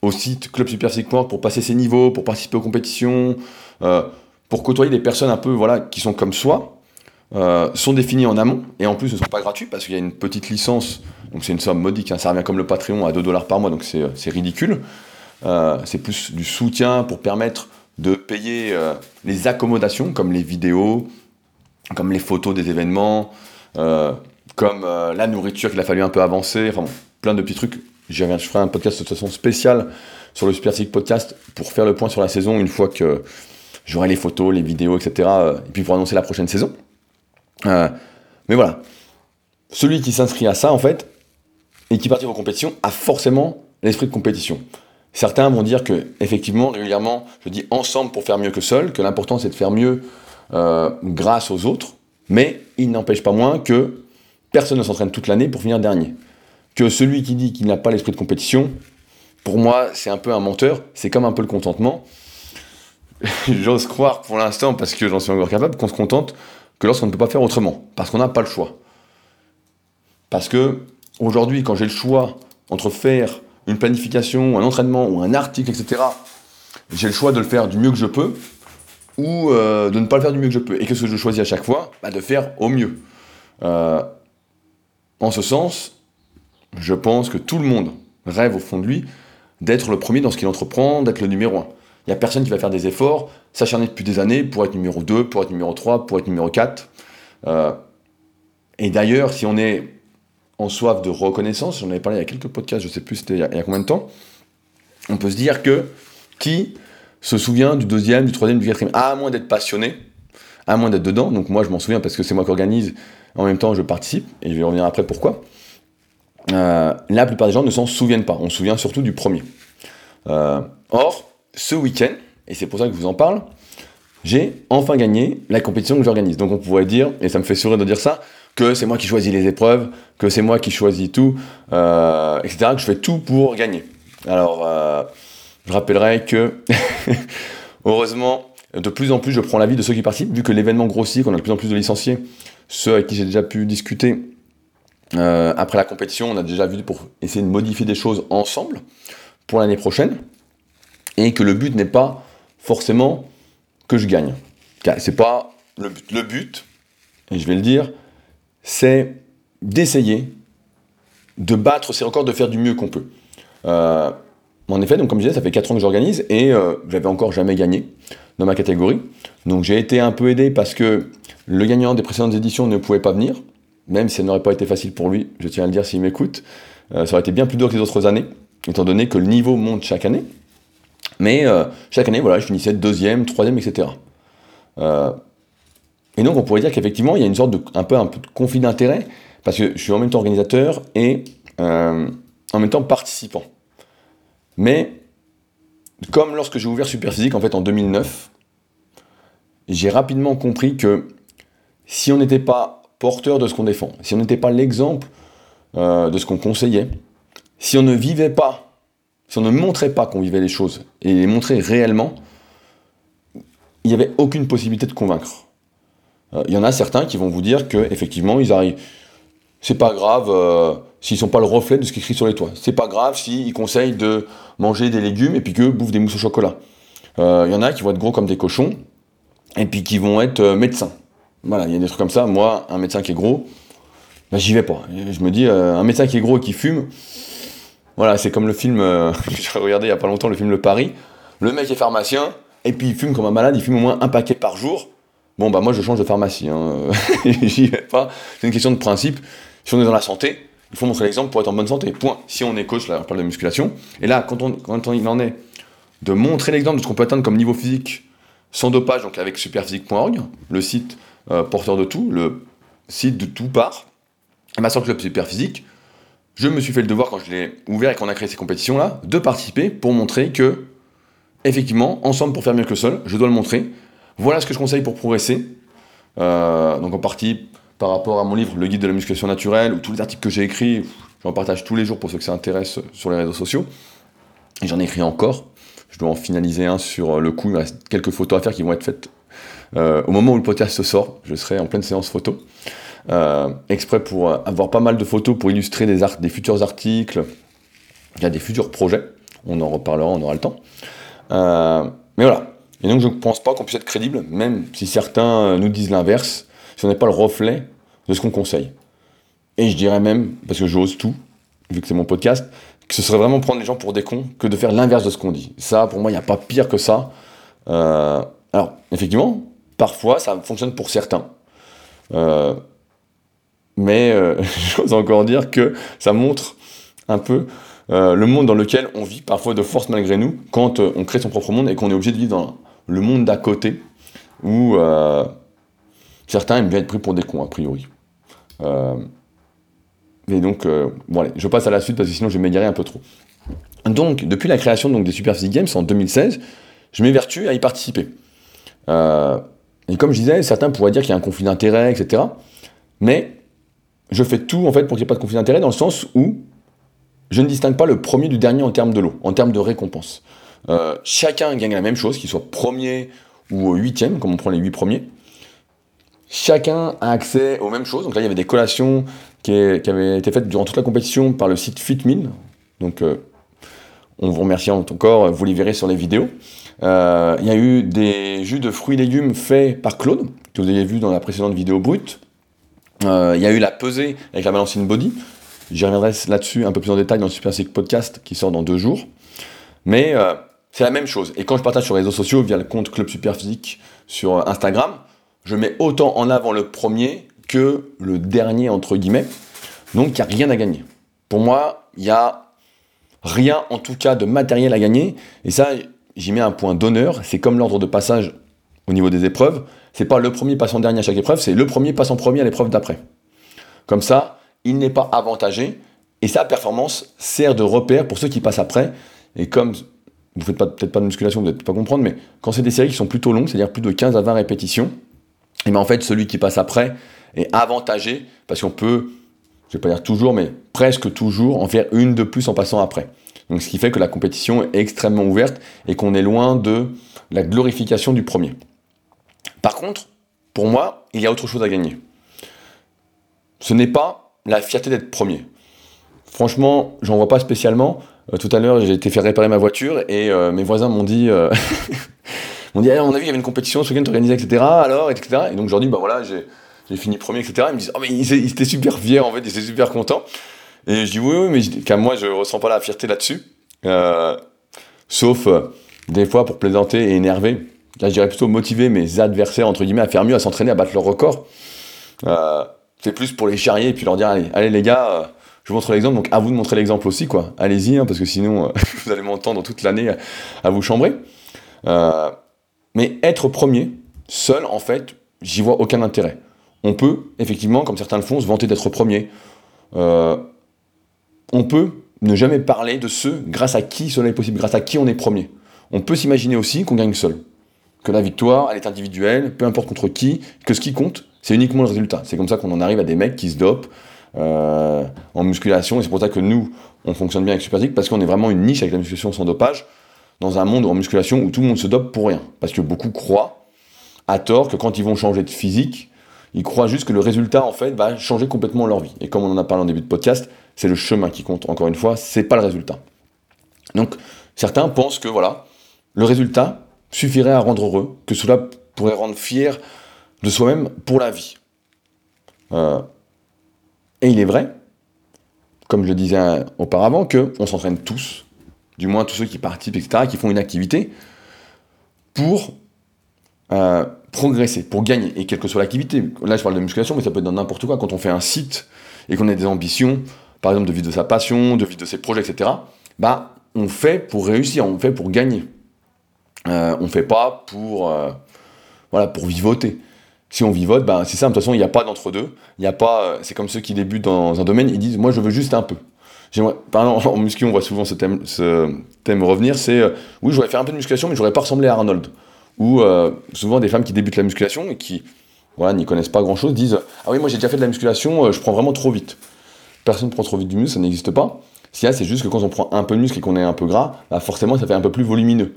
au site Club Super Point pour passer ses niveaux, pour participer aux compétitions, euh, pour côtoyer des personnes un peu voilà, qui sont comme soi, euh, sont définis en amont et en plus ne sont pas gratuits parce qu'il y a une petite licence, donc c'est une somme modique, hein, ça revient comme le Patreon à 2 dollars par mois, donc c'est ridicule. c'est plus du soutien pour permettre de payer les accommodations comme les vidéos, comme les photos des événements, comme la nourriture qu'il a fallu un peu avancer. Plein de petits trucs. Je ferai un podcast de toute façon spécial sur le Super Podcast pour faire le point sur la saison une fois que j'aurai les photos, les vidéos, etc. Et puis pour annoncer la prochaine saison. Euh, mais voilà. Celui qui s'inscrit à ça, en fait, et qui participe aux compétitions, a forcément l'esprit de compétition. Certains vont dire que, effectivement, régulièrement, je dis ensemble pour faire mieux que seul, que l'important c'est de faire mieux euh, grâce aux autres, mais il n'empêche pas moins que personne ne s'entraîne toute l'année pour finir dernier que celui qui dit qu'il n'a pas l'esprit de compétition, pour moi, c'est un peu un menteur. C'est comme un peu le contentement. J'ose croire pour l'instant, parce que j'en suis encore capable, qu'on se contente que lorsqu'on ne peut pas faire autrement, parce qu'on n'a pas le choix. Parce que aujourd'hui, quand j'ai le choix entre faire une planification, un entraînement ou un article, etc., j'ai le choix de le faire du mieux que je peux ou euh, de ne pas le faire du mieux que je peux. Et qu'est-ce que je choisis à chaque fois bah, De faire au mieux. Euh, en ce sens, je pense que tout le monde rêve au fond de lui d'être le premier dans ce qu'il entreprend, d'être le numéro un. Il n'y a personne qui va faire des efforts, s'acharner depuis des années pour être numéro 2, pour être numéro 3, pour être numéro 4. Euh, et d'ailleurs, si on est en soif de reconnaissance, j'en avais parlé il y a quelques podcasts, je ne sais plus c'était il, y a combien de temps, on peut se dire que qui se souvient du deuxième, du troisième, du quatrième, à moins d'être passionné, à moins d'être dedans, donc moi je m'en souviens parce que c'est moi qui organise, en même temps je participe, et je vais revenir après pourquoi. Euh, la plupart des gens ne s'en souviennent pas. On se souvient surtout du premier. Euh, or, ce week-end, et c'est pour ça que je vous en parle, j'ai enfin gagné la compétition que j'organise. Donc on pourrait dire, et ça me fait sourire de dire ça, que c'est moi qui choisis les épreuves, que c'est moi qui choisis tout, euh, etc., que je fais tout pour gagner. Alors, je rappellerai que, heureusement, de plus en plus, je prends l'avis de ceux qui participent, vu que l'événement grossit, qu'on a de plus en plus de licenciés, ceux avec qui j'ai déjà pu discuter, euh, après la compétition, on a déjà vu pour essayer de modifier des choses ensemble pour l'année prochaine. Et que le but n'est pas forcément que je gagne. C'est pas le but. Le but, et je vais le dire, c'est d'essayer de battre ces records, de faire du mieux qu'on peut. Euh, en effet, donc comme je disais, ça fait 4 ans que j'organise et euh, j'avais encore jamais gagné dans ma catégorie. Donc j'ai été un peu aidé parce que le gagnant des précédentes éditions ne pouvait pas venir même si ça n'aurait pas été facile pour lui, je tiens à le dire s'il m'écoute, euh, ça aurait été bien plus dur que les autres années, étant donné que le niveau monte chaque année. Mais euh, chaque année, voilà, je finissais deuxième, troisième, etc. Euh, et donc on pourrait dire qu'effectivement, il y a une sorte de, un peu, un peu de conflit d'intérêt, parce que je suis en même temps organisateur et en même temps participant. Mais comme lorsque j'ai ouvert Superphysique en fait en 2009, j'ai rapidement compris que si on n'était pas porteur de ce qu'on défend, si on n'était pas l'exemple euh, de ce qu'on conseillait, si on ne vivait pas, si on ne montrait pas qu'on vivait les choses et les montrait réellement, il n'y avait aucune possibilité de convaincre. Euh, il y en a certains qui vont vous dire que effectivement ils arrivent. C'est pas grave euh, s'ils sont pas le reflet de ce qui écrit sur les toits. C'est pas grave s'ils conseillent de manger des légumes et puis que bouffent des mousses au chocolat. Euh, il y en a qui vont être gros comme des cochons et puis qui vont être médecins. Voilà, il y a des trucs comme ça. Moi, un médecin qui est gros, ben, j'y vais pas. Je me dis, un médecin qui est gros et qui fume, voilà, c'est comme le film, que j'ai regardé il y a pas longtemps, le film Le Paris. Le mec est pharmacien, et puis il fume comme un malade, il fume au moins un paquet par jour. Bon, bah moi je change de pharmacie, hein. j'y vais pas. C'est une question de principe. Si on est dans la santé, il faut montrer l'exemple pour être en bonne santé. Point. Si on est coach, là on parle de musculation. Et là, quand on, quand on il en est de montrer l'exemple de ce qu'on peut atteindre comme niveau physique sans dopage, donc avec superphysique.org, le site euh, porteur de tout, le site de tout part, ma le club superphysique, je me suis fait le devoir quand je l'ai ouvert et qu'on a créé ces compétitions-là, de participer pour montrer que, effectivement, ensemble pour faire mieux que seul, je dois le montrer, voilà ce que je conseille pour progresser. Euh, donc en partie par rapport à mon livre Le guide de la musculation naturelle ou tous les articles que j'ai écrits, j'en partage tous les jours pour ceux que ça intéresse sur les réseaux sociaux. Et j'en ai écrit encore. Je dois en finaliser un sur le coup. Il me reste quelques photos à faire qui vont être faites au moment où le podcast sort. Je serai en pleine séance photo. Euh, exprès pour avoir pas mal de photos pour illustrer des, futurs articles, des futurs projets. On en reparlera, on aura le temps. mais voilà, et donc je ne pense pas qu'on puisse être crédible, même si certains euh, nous disent l'inverse, si on n'est pas le reflet de ce qu'on conseille. Et je dirais même, parce que j'ose tout, vu que c'est mon podcast, que ce serait vraiment prendre les gens pour des cons que de faire l'inverse de ce qu'on dit. Ça, pour moi, il n'y a pas pire que ça. Euh, alors, effectivement, parfois, ça fonctionne pour certains. Euh, mais j'ose encore dire que ça montre un peu le monde dans lequel on vit, parfois de force malgré nous, quand on crée son propre monde et qu'on est obligé de vivre dans le monde d'à côté, où euh, certains aiment bien être pris pour des cons, a priori. Euh, et donc, euh, bon, allez, je passe à la suite parce que sinon je vais m'égarer un peu trop. Donc, depuis la création donc, des Super Physique Games en 2016, je m'évertue à y participer. Et comme je disais, certains pourraient dire qu'il y a un conflit d'intérêts, etc. Mais je fais tout en fait pour qu'il n'y ait pas de conflit d'intérêts dans le sens où je ne distingue pas le premier du dernier en termes de l'eau, en termes de récompense. Euh, chacun gagne la même chose, qu'il soit premier ou huitième, comme on prend les huit premiers. Chacun a accès aux mêmes choses. Donc là, il y avait des collations qui, avaient été faites durant toute la compétition par le site Fitmin. Donc, euh, on vous remercie encore, vous les verrez sur les vidéos. Euh, il y a eu des jus de fruits et légumes faits par Claude, que vous avez vu dans la précédente vidéo brute. il y a eu la pesée avec la balance in body. J'y reviendrai là-dessus un peu plus en détail dans le Super Sick Podcast qui sort dans deux jours. Mais c'est la même chose. Et quand je partage sur les réseaux sociaux via le compte Club Superphysique sur Instagram, je mets autant en avant le premier que le dernier, entre guillemets. Donc, il n'y a rien à gagner. Pour moi, il n'y a rien, en tout cas, de matériel à gagner. Et ça, j'y mets un point d'honneur. C'est comme l'ordre de passage au niveau des épreuves. C'est pas le premier passant dernier à chaque épreuve, c'est le premier passant premier à l'épreuve d'après. Comme ça, il n'est pas avantagé. Et sa performance sert de repère pour ceux qui passent après. Et comme vous faites peut-être pas de musculation, vous n'allez pas comprendre, mais quand c'est des séries qui sont plutôt longues, c'est-à-dire plus de 15 à 20 répétitions, et bien en fait, celui qui passe après est avantagé parce qu'on peut, je vais pas dire toujours, mais presque toujours en faire une de plus en passant après. Donc ce qui fait que la compétition est extrêmement ouverte et qu'on est loin de la glorification du premier. Par contre, pour moi, il y a autre chose à gagner. Ce n'est pas la fierté d'être premier. Franchement, j'en vois pas spécialement. Euh, tout à l'heure, j'ai été faire réparer ma voiture et euh, mes voisins m'ont dit, euh, on a vu qu'il y avait une compétition ce week-end organisée, etc. Alors, etc. Et donc je leur bah voilà, j'ai fini premier, etc. Ils me disent, oh mais ils, étaient super fiers en fait, ils étaient super contents. Et je dis, oui, oui, mais moi, je ressens pas la fierté là-dessus. sauf des fois pour plaisanter et énerver. Là, je dirais plutôt motiver mes adversaires, entre guillemets, à faire mieux, à s'entraîner, à battre leur record. c'est plus pour les charrier et puis leur dire, allez, allez les gars, je vous montre l'exemple, donc à vous de montrer l'exemple aussi, quoi. Allez-y, hein, parce que sinon, euh, vous allez m'entendre toute l'année à, vous chambrer. Euh, mais être premier, seul, en fait, j'y vois aucun intérêt. On peut, effectivement, comme certains le font, se vanter d'être premier. Euh, on peut ne jamais parler de ceux grâce à qui cela est possible, grâce à qui on est premier. On peut s'imaginer aussi qu'on gagne seul. Que la victoire, elle est individuelle, peu importe contre qui, que ce qui compte, c'est uniquement le résultat. C'est comme ça qu'on en arrive à des mecs qui se dopent, en musculation. Et c'est pour ça que nous, on fonctionne bien avec Superphysique, parce qu'on est vraiment une niche avec la musculation sans dopage, dans un monde en musculation où tout le monde se dope pour rien. Parce que beaucoup croient, à tort, que quand ils vont changer de physique, ils croient juste que le résultat, en fait, va changer complètement leur vie. Et comme on en a parlé en début de podcast, c'est le chemin qui compte. Encore une fois, c'est pas le résultat. Donc, certains pensent que, voilà, le résultat suffirait à rendre heureux, que cela pourrait rendre fier de soi-même pour la vie. Euh, et il est vrai, comme je le disais auparavant, qu'on s'entraîne tous, du moins tous ceux qui participent, etc., qui font une activité, pour euh, progresser, pour gagner, et quelle que soit l'activité. Là, je parle de musculation, mais ça peut être dans n'importe quoi. Quand on fait un site et qu'on a des ambitions, par exemple de vivre de sa passion, de vivre de ses projets, etc., bah, on fait pour réussir, on fait pour gagner. Euh, on fait pas pour, euh, voilà, pour vivoter. Si on vivote, bah, c'est ça, de toute façon, il n'y a pas d'entre-deux. Euh, c'est comme ceux qui débutent dans un domaine, ils disent, moi, je veux juste un peu. En muscu, on voit souvent ce thème, ce thème revenir, c'est, oui, je voudrais faire un peu de musculation, mais je voudrais pas ressembler à Arnold euh, souvent des femmes qui débutent la musculation et qui voilà, n'y connaissent pas grand-chose disent Ah oui, moi j'ai déjà fait de la musculation, je prends vraiment trop vite. Personne ne prend trop vite du muscle, ça n'existe pas. Ce qu'il y a, c'est juste que quand on prend un peu de muscle et qu'on est un peu gras, bah forcément ça fait un peu plus volumineux.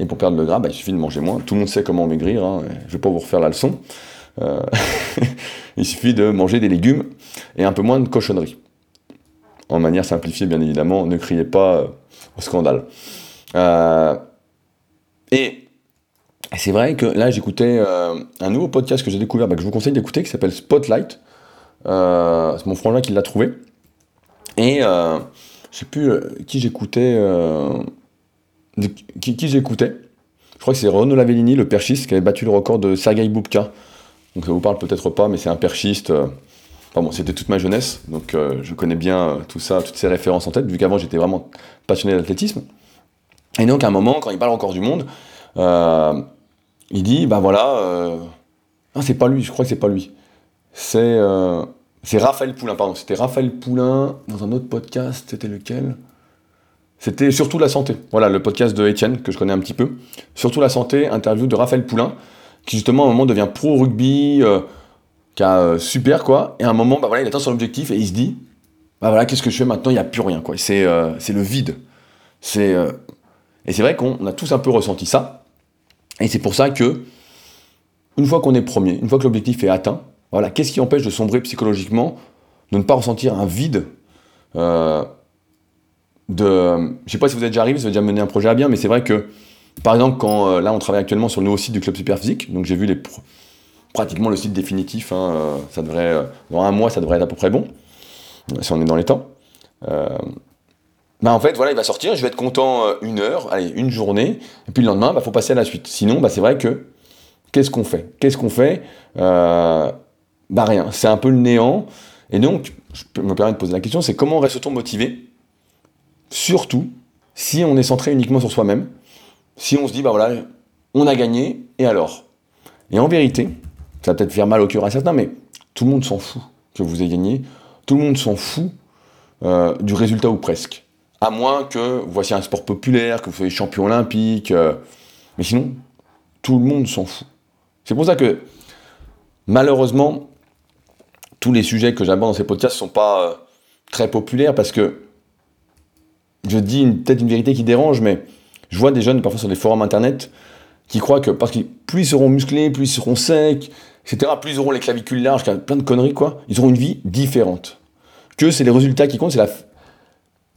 Et pour perdre le gras, bah, il suffit de manger moins. Tout le monde sait comment maigrir, hein, je ne vais pas vous refaire la leçon. Euh, il suffit de manger des légumes et un peu moins de cochonneries. En manière simplifiée, bien évidemment, ne criez pas au scandale. et et c'est vrai que là, j'écoutais euh, un nouveau podcast que j'ai découvert, bah, que je vous conseille d'écouter, qui s'appelle Spotlight. Euh, c'est mon frangin qui l'a trouvé. Et euh, je sais plus euh, qui j'écoutais. qui, qui j'écoutais. Je crois que c'est Renaud Lavellini, le perchiste, qui avait battu le record de Sergei Boubka. Donc ça vous parle peut-être pas, mais c'est un perchiste. Enfin bon, c'était toute ma jeunesse, donc je connais bien tout ça, toutes ces références en tête, vu qu'avant j'étais vraiment passionné d'athlétisme. Et donc à un moment, quand il parle encore du monde, il dit, ben voilà, euh... ah, c'est pas lui, je crois que c'est pas lui. C'est euh... Raphaël Poulain, c'était Raphaël Poulain dans un autre podcast, c'était lequel? C'était Surtout la santé, voilà, le podcast de Étienne, que je connais un petit peu. Surtout la santé, interview de Raphaël Poulain, qui justement à un moment devient pro rugby, euh, qui a euh, super quoi, et à un moment, bah voilà, il atteint son objectif et il se dit, bah voilà, qu'est-ce que je fais maintenant? Il n'y a plus rien, quoi. C'est euh, le vide. C'est et c'est vrai qu'on a tous un peu ressenti ça. Et c'est pour ça que, une fois qu'on est premier, une fois que l'objectif est atteint, voilà, qu'est-ce qui empêche de sombrer psychologiquement, de ne pas ressentir un vide euh, de, je sais pas si vous êtes déjà arrivé, si vous avez déjà mené un projet à bien, mais c'est vrai que, par exemple, quand euh, là on travaille actuellement sur le nouveau site du club Superphysique, donc j'ai vu pratiquement le site définitif, hein, euh, ça devrait, dans un mois, ça devrait être à peu près bon, si on est dans les temps. Bah en fait, voilà, il va sortir, je vais être content euh, une heure, allez, une journée, et puis le lendemain, il bah, faut passer à la suite. Sinon, bah, c'est vrai que, qu'est-ce qu'on fait? Qu'est-ce qu'on fait? Euh, Bah rien, c'est un peu le néant. Et donc, je me permettre de poser la question, c'est comment reste-t-on motivé Surtout si on est centré uniquement sur soi-même, si on se dit, bah voilà, on a gagné, et alors? Et en vérité, ça va peut-être faire mal au cœur à certains, mais tout le monde s'en fout que vous ayez gagné, tout le monde s'en fout euh, du résultat ou presque. À moins que vous voici un sport populaire, que vous soyez champion olympique. Euh, mais sinon, tout le monde s'en fout. C'est pour ça que, malheureusement, tous les sujets que j'aborde dans ces podcasts ne sont pas euh, très populaires parce que je dis peut-être une vérité qui dérange, mais je vois des jeunes parfois sur des forums internet qui croient que parce que plus ils seront musclés, plus ils seront secs, etc., plus ils auront les clavicules larges, plein de conneries, quoi, ils auront une vie différente. Que c'est les résultats qui comptent, c'est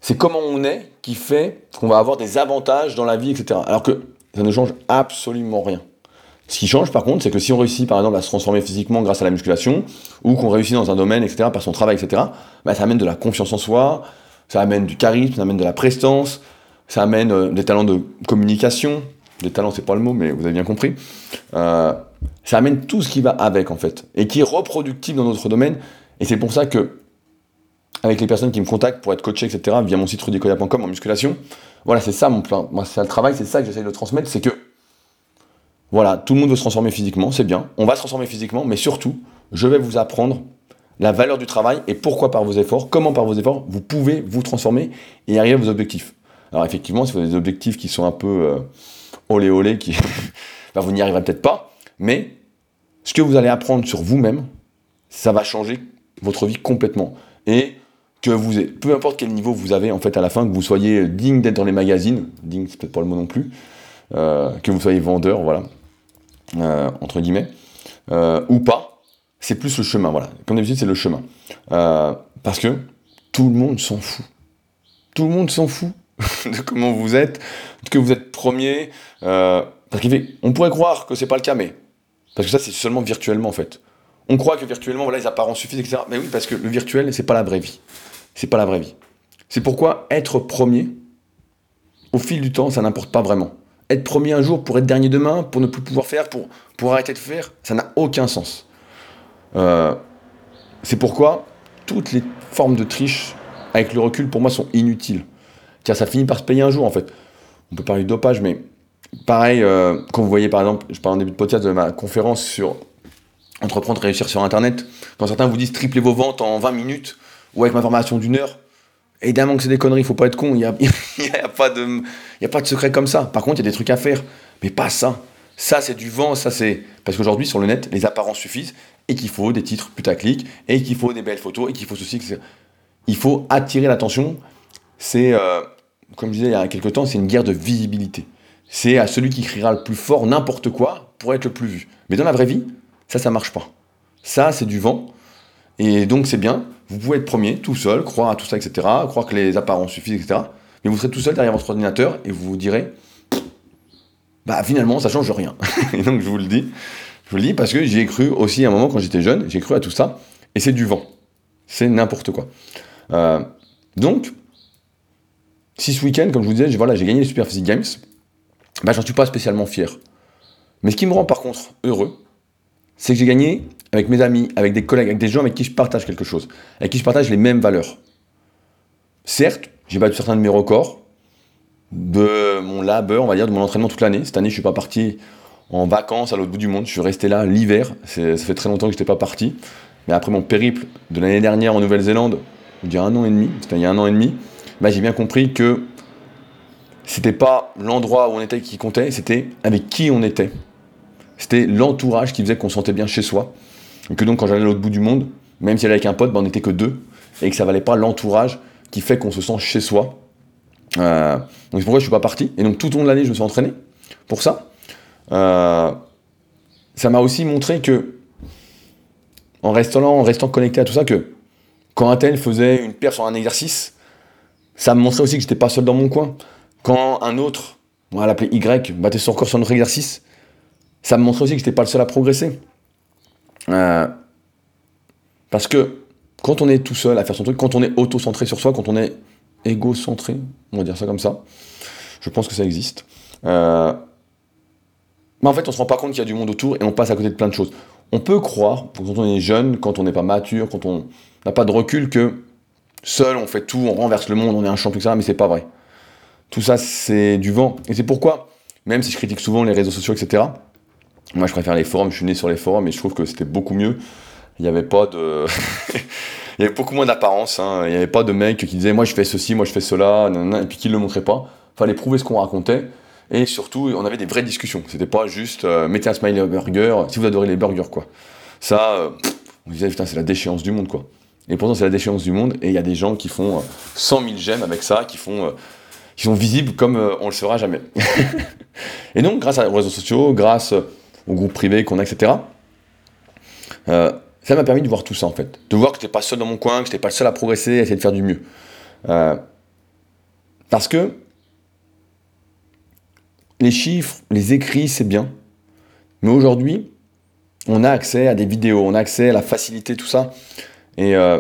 c'est comment on est qui fait qu'on va avoir des avantages dans la vie, etc. Alors que ça ne change absolument rien. Ce qui change par contre, c'est que si on réussit par exemple à se transformer physiquement grâce à la musculation, ou qu'on réussit dans un domaine, etc., par son travail, etc., bah, ça amène de la confiance en soi, ça amène du charisme, ça amène de la prestance, ça amène euh, des talents de communication, des talents c'est pas le mot, mais vous avez bien compris, euh, ça amène tout ce qui va avec en fait, et qui est reproductible dans notre domaine, et c'est pour ça que avec les personnes qui me contactent pour être coaché, etc., via mon site rudicoya.com en musculation. Voilà, c'est ça mon plan. Moi, c'est le travail, c'est ça que j'essaie de transmettre, c'est que, voilà, tout le monde veut se transformer physiquement, c'est bien. On va se transformer physiquement, mais surtout, je vais vous apprendre la valeur du travail et pourquoi par vos efforts, comment par vos efforts, vous pouvez vous transformer et arriver à vos objectifs. Alors effectivement, si vous avez des objectifs qui sont un peu euh, olé olé, qui, bah, vous n'y arriverez peut-être pas, mais ce que vous allez apprendre sur vous-même, ça va changer votre vie complètement. et que vous peu importe quel niveau vous avez en fait à la fin, que vous soyez digne d'être dans les magazines, digne c'est peut-être pas le mot non plus, euh, que vous soyez vendeur, voilà, entre guillemets, euh, ou pas, c'est plus le chemin, voilà. Comme d'habitude, c'est le chemin. parce que tout le monde s'en fout. Tout le monde s'en fout de comment vous êtes, que vous êtes premier. parce qu'on pourrait croire que c'est pas le cas, mais parce que ça, c'est seulement virtuellement en fait. On croit que virtuellement, voilà, les apparences suffisent, etc. Mais oui, parce que le virtuel, c'est pas la vraie vie. C'est pas la vraie vie. C'est pourquoi être premier, au fil du temps, ça n'importe pas vraiment. Être premier un jour pour être dernier demain, pour ne plus pouvoir faire, pour, pour arrêter de faire, ça n'a aucun sens. Euh, c'est pourquoi toutes les formes de triche, avec le recul, pour moi, sont inutiles. Car ça finit par se payer un jour, en fait. On peut parler de dopage, mais pareil, euh, quand vous voyez, par exemple, je parle en début de podcast de ma conférence sur entreprendre, réussir sur Internet. Quand certains vous disent tripler vos ventes en 20 minutes, ou avec ma formation d'une heure, évidemment que c'est des conneries, il faut pas être con, il n'y a, pas de, secret comme ça. Par contre, il y a des trucs à faire, mais pas ça. Ça, c'est du vent, ça, c'est. Parce qu'aujourd'hui, sur le net, les apparences suffisent, et qu'il faut des titres putaclic, et qu'il faut des belles photos, et qu'il faut ceci, que Il faut attirer l'attention. C'est, euh, comme je disais il y a quelques temps, c'est une guerre de visibilité. C'est à celui qui criera le plus fort n'importe quoi pour être le plus vu. Mais dans la vraie vie, ça, ça marche pas. Ça, c'est du vent. Et donc, c'est bien. Vous pouvez être premier, tout seul, croire à tout ça, etc. Croire que les apparences suffisent, etc. Mais vous serez tout seul derrière votre ordinateur et vous vous direz, bah finalement, ça change rien. et donc, je vous le dis. Je vous le dis parce que j'y ai cru aussi à un moment quand j'étais jeune. J'ai cru à tout ça. Et c'est du vent. C'est n'importe quoi. Euh, donc, si ce week-end, comme je vous disais, voilà, j'ai gagné les Super Physique Games, bah, j'en suis pas spécialement fier. Mais ce qui me rend par contre heureux, c'est que j'ai gagné avec mes amis, avec des collègues, avec des gens avec qui je partage quelque chose, avec qui je partage les mêmes valeurs. Certes, j'ai battu certains de mes records, de mon labeur, on va dire, de mon entraînement toute l'année. Cette année, je suis pas parti en vacances à l'autre bout du monde. Je suis resté là l'hiver. Ça fait très longtemps que je n'étais pas parti. Mais après mon périple de l'année dernière en Nouvelle-Zélande, il y a un an et demi, c'était il y a un an et demi, bah, j'ai bien compris que c'était pas l'endroit où on était qui comptait, c'était avec qui on était. C'était l'entourage qui faisait qu'on sentait bien chez soi. Et que donc quand j'allais à l'autre bout du monde, même si j'allais avec un pote, ben, on n'était que deux. Et que ça valait pas l'entourage qui fait qu'on se sent chez soi. Euh, donc c'est pourquoi je suis pas parti. Et donc tout au long de l'année, je me suis entraîné pour ça. Euh, ça m'a aussi montré que, en restant là, en restant connecté à tout ça, que quand un tel faisait une paire sur un exercice, ça me montrait aussi que j'étais pas seul dans mon coin. Quand un autre, on va l'appeler Y, battait son corps sur notre exercice, ça me montre aussi que je n'étais pas le seul à progresser. Euh, parce que quand on est tout seul à faire son truc, quand on est auto-centré sur soi, quand on est égocentré, on va dire ça comme ça, je pense que ça existe. Euh, mais en fait, on se rend pas compte qu'il y a du monde autour et on passe à côté de plein de choses. On peut croire, quand on est jeune, quand on n'est pas mature, quand on n'a pas de recul, que seul on fait tout, on renverse le monde, on est un champion, etc. Mais c'est pas vrai. Tout ça, c'est du vent. Et c'est pourquoi, même si je critique souvent les réseaux sociaux, etc., moi, je préfère les forums. Je suis né sur les forums et je trouve que c'était beaucoup mieux. Il n'y avait pas de. il y avait beaucoup moins d'apparence. Hein. Il n'y avait pas de mecs qui disaient Moi, je fais ceci, moi, je fais cela, et puis qui ne le montraient pas. Il fallait prouver ce qu'on racontait. Et surtout, on avait des vraies discussions. C'était pas juste euh, mettez un smiley burger si vous adorez les burgers, quoi. Ça, euh, on disait Putain, c'est la déchéance du monde, quoi. Et pourtant, c'est la déchéance du monde. Et il y a des gens qui font 100 euh, 000 j'aime avec ça, qui font. qui sont visibles comme on le sera jamais. et donc, grâce aux réseaux sociaux, grâce au groupe privé qu'on a, etc. Euh, ça m'a permis de voir tout ça en fait. De voir que je n'étais pas seul dans mon coin, que je n'étais pas le seul à progresser, à essayer de faire du mieux. Euh, parce que les chiffres, les écrits, c'est bien. Mais aujourd'hui, on a accès à des vidéos, on a accès à la facilité, tout ça. Et euh,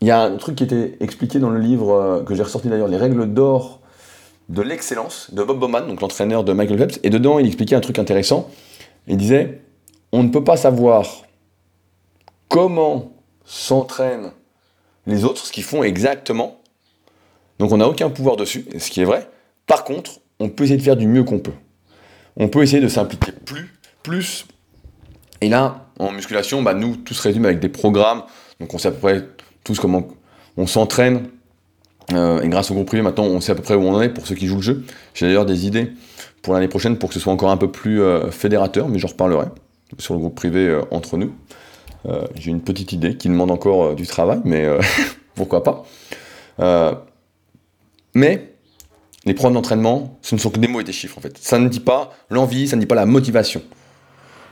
il y a un truc qui était expliqué dans le livre que j'ai ressorti d'ailleurs, les règles d'or de l'excellence de Bob Bowman, donc l'entraîneur de Michael Phelps, et dedans il expliquait un truc intéressant. Il disait on ne peut pas savoir comment s'entraînent les autres, ce qu'ils font exactement. Donc on n'a aucun pouvoir dessus, ce qui est vrai. Par contre, on peut essayer de faire du mieux qu'on peut. On peut essayer de s'impliquer plus, plus. Et là, en musculation, bah, nous, tout se résume avec des programmes. Donc on sait à peu près tous comment on s'entraîne, euh, et grâce au groupe privé, maintenant, on sait à peu près où on en est pour ceux qui jouent le jeu. J'ai d'ailleurs des idées pour l'année prochaine pour que ce soit encore un peu plus euh, fédérateur, mais j'en reparlerai sur le groupe privé euh, entre nous. J'ai une petite idée qui demande encore du travail, mais pourquoi pas. mais les programmes d'entraînement, ce ne sont que des mots et des chiffres en fait. Ça ne dit pas l'envie, ça ne dit pas la motivation.